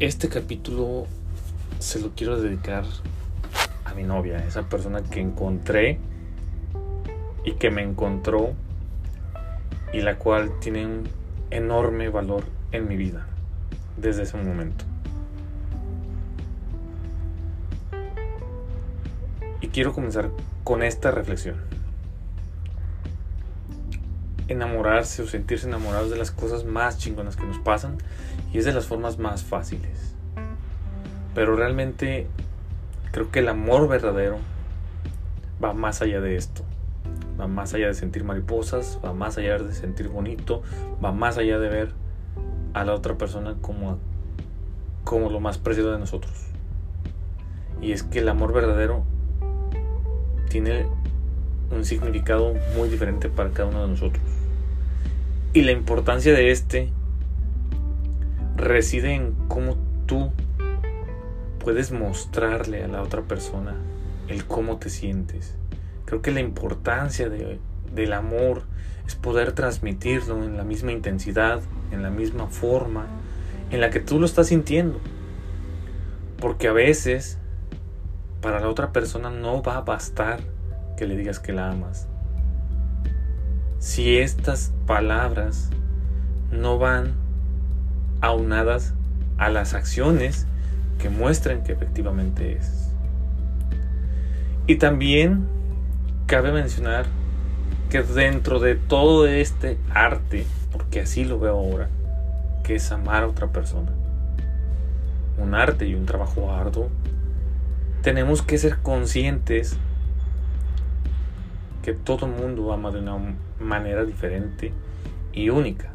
Este capítulo se lo quiero dedicar a mi novia, esa persona que encontré y que me encontró y la cual tiene un enorme valor en mi vida desde ese momento. Y quiero comenzar con esta reflexión. Enamorarse o sentirse enamorados de las cosas más chingonas que nos pasan y es de las formas más fáciles. Pero realmente creo que el amor verdadero va más allá de esto. Va más allá de sentir mariposas, va más allá de sentir bonito, va más allá de ver a la otra persona como, como lo más preciado de nosotros. Y es que el amor verdadero tiene un significado muy diferente para cada uno de nosotros. Y la importancia de este reside en cómo tú puedes mostrarle a la otra persona el cómo te sientes. Creo que la importancia del amor es poder transmitirlo en la misma intensidad, en la misma forma en la que tú lo estás sintiendo. Porque a veces para la otra persona no va a bastar que le digas que la amas. Si estas palabras no van aunadas a las acciones que muestren que efectivamente es. Y también cabe mencionar que dentro de todo este arte, porque así lo veo ahora, que es amar a otra persona, un arte y un trabajo arduo, tenemos que ser conscientes que todo el mundo ama de una manera diferente y única.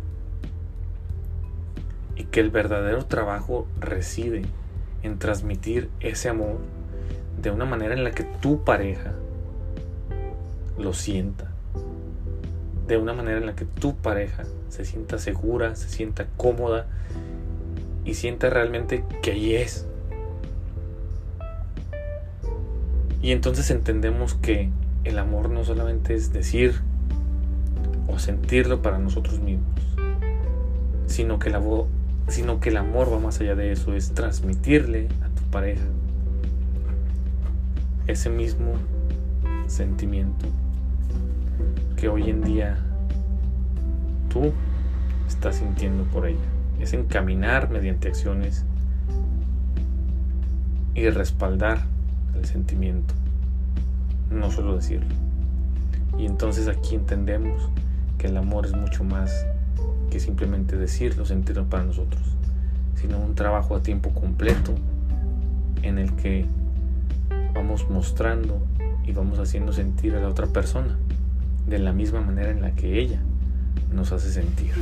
Y que el verdadero trabajo reside en transmitir ese amor de una manera en la que tu pareja lo sienta. De una manera en la que tu pareja se sienta segura, se sienta cómoda y sienta realmente que ahí es. Y entonces entendemos que el amor no solamente es decir o sentirlo para nosotros mismos, sino que, la, sino que el amor va más allá de eso, es transmitirle a tu pareja ese mismo sentimiento que hoy en día tú estás sintiendo por ella. Es encaminar mediante acciones y respaldar el sentimiento, no solo decirlo. Y entonces aquí entendemos que el amor es mucho más que simplemente decirlo, sentirlo para nosotros, sino un trabajo a tiempo completo en el que vamos mostrando y vamos haciendo sentir a la otra persona de la misma manera en la que ella nos hace sentir.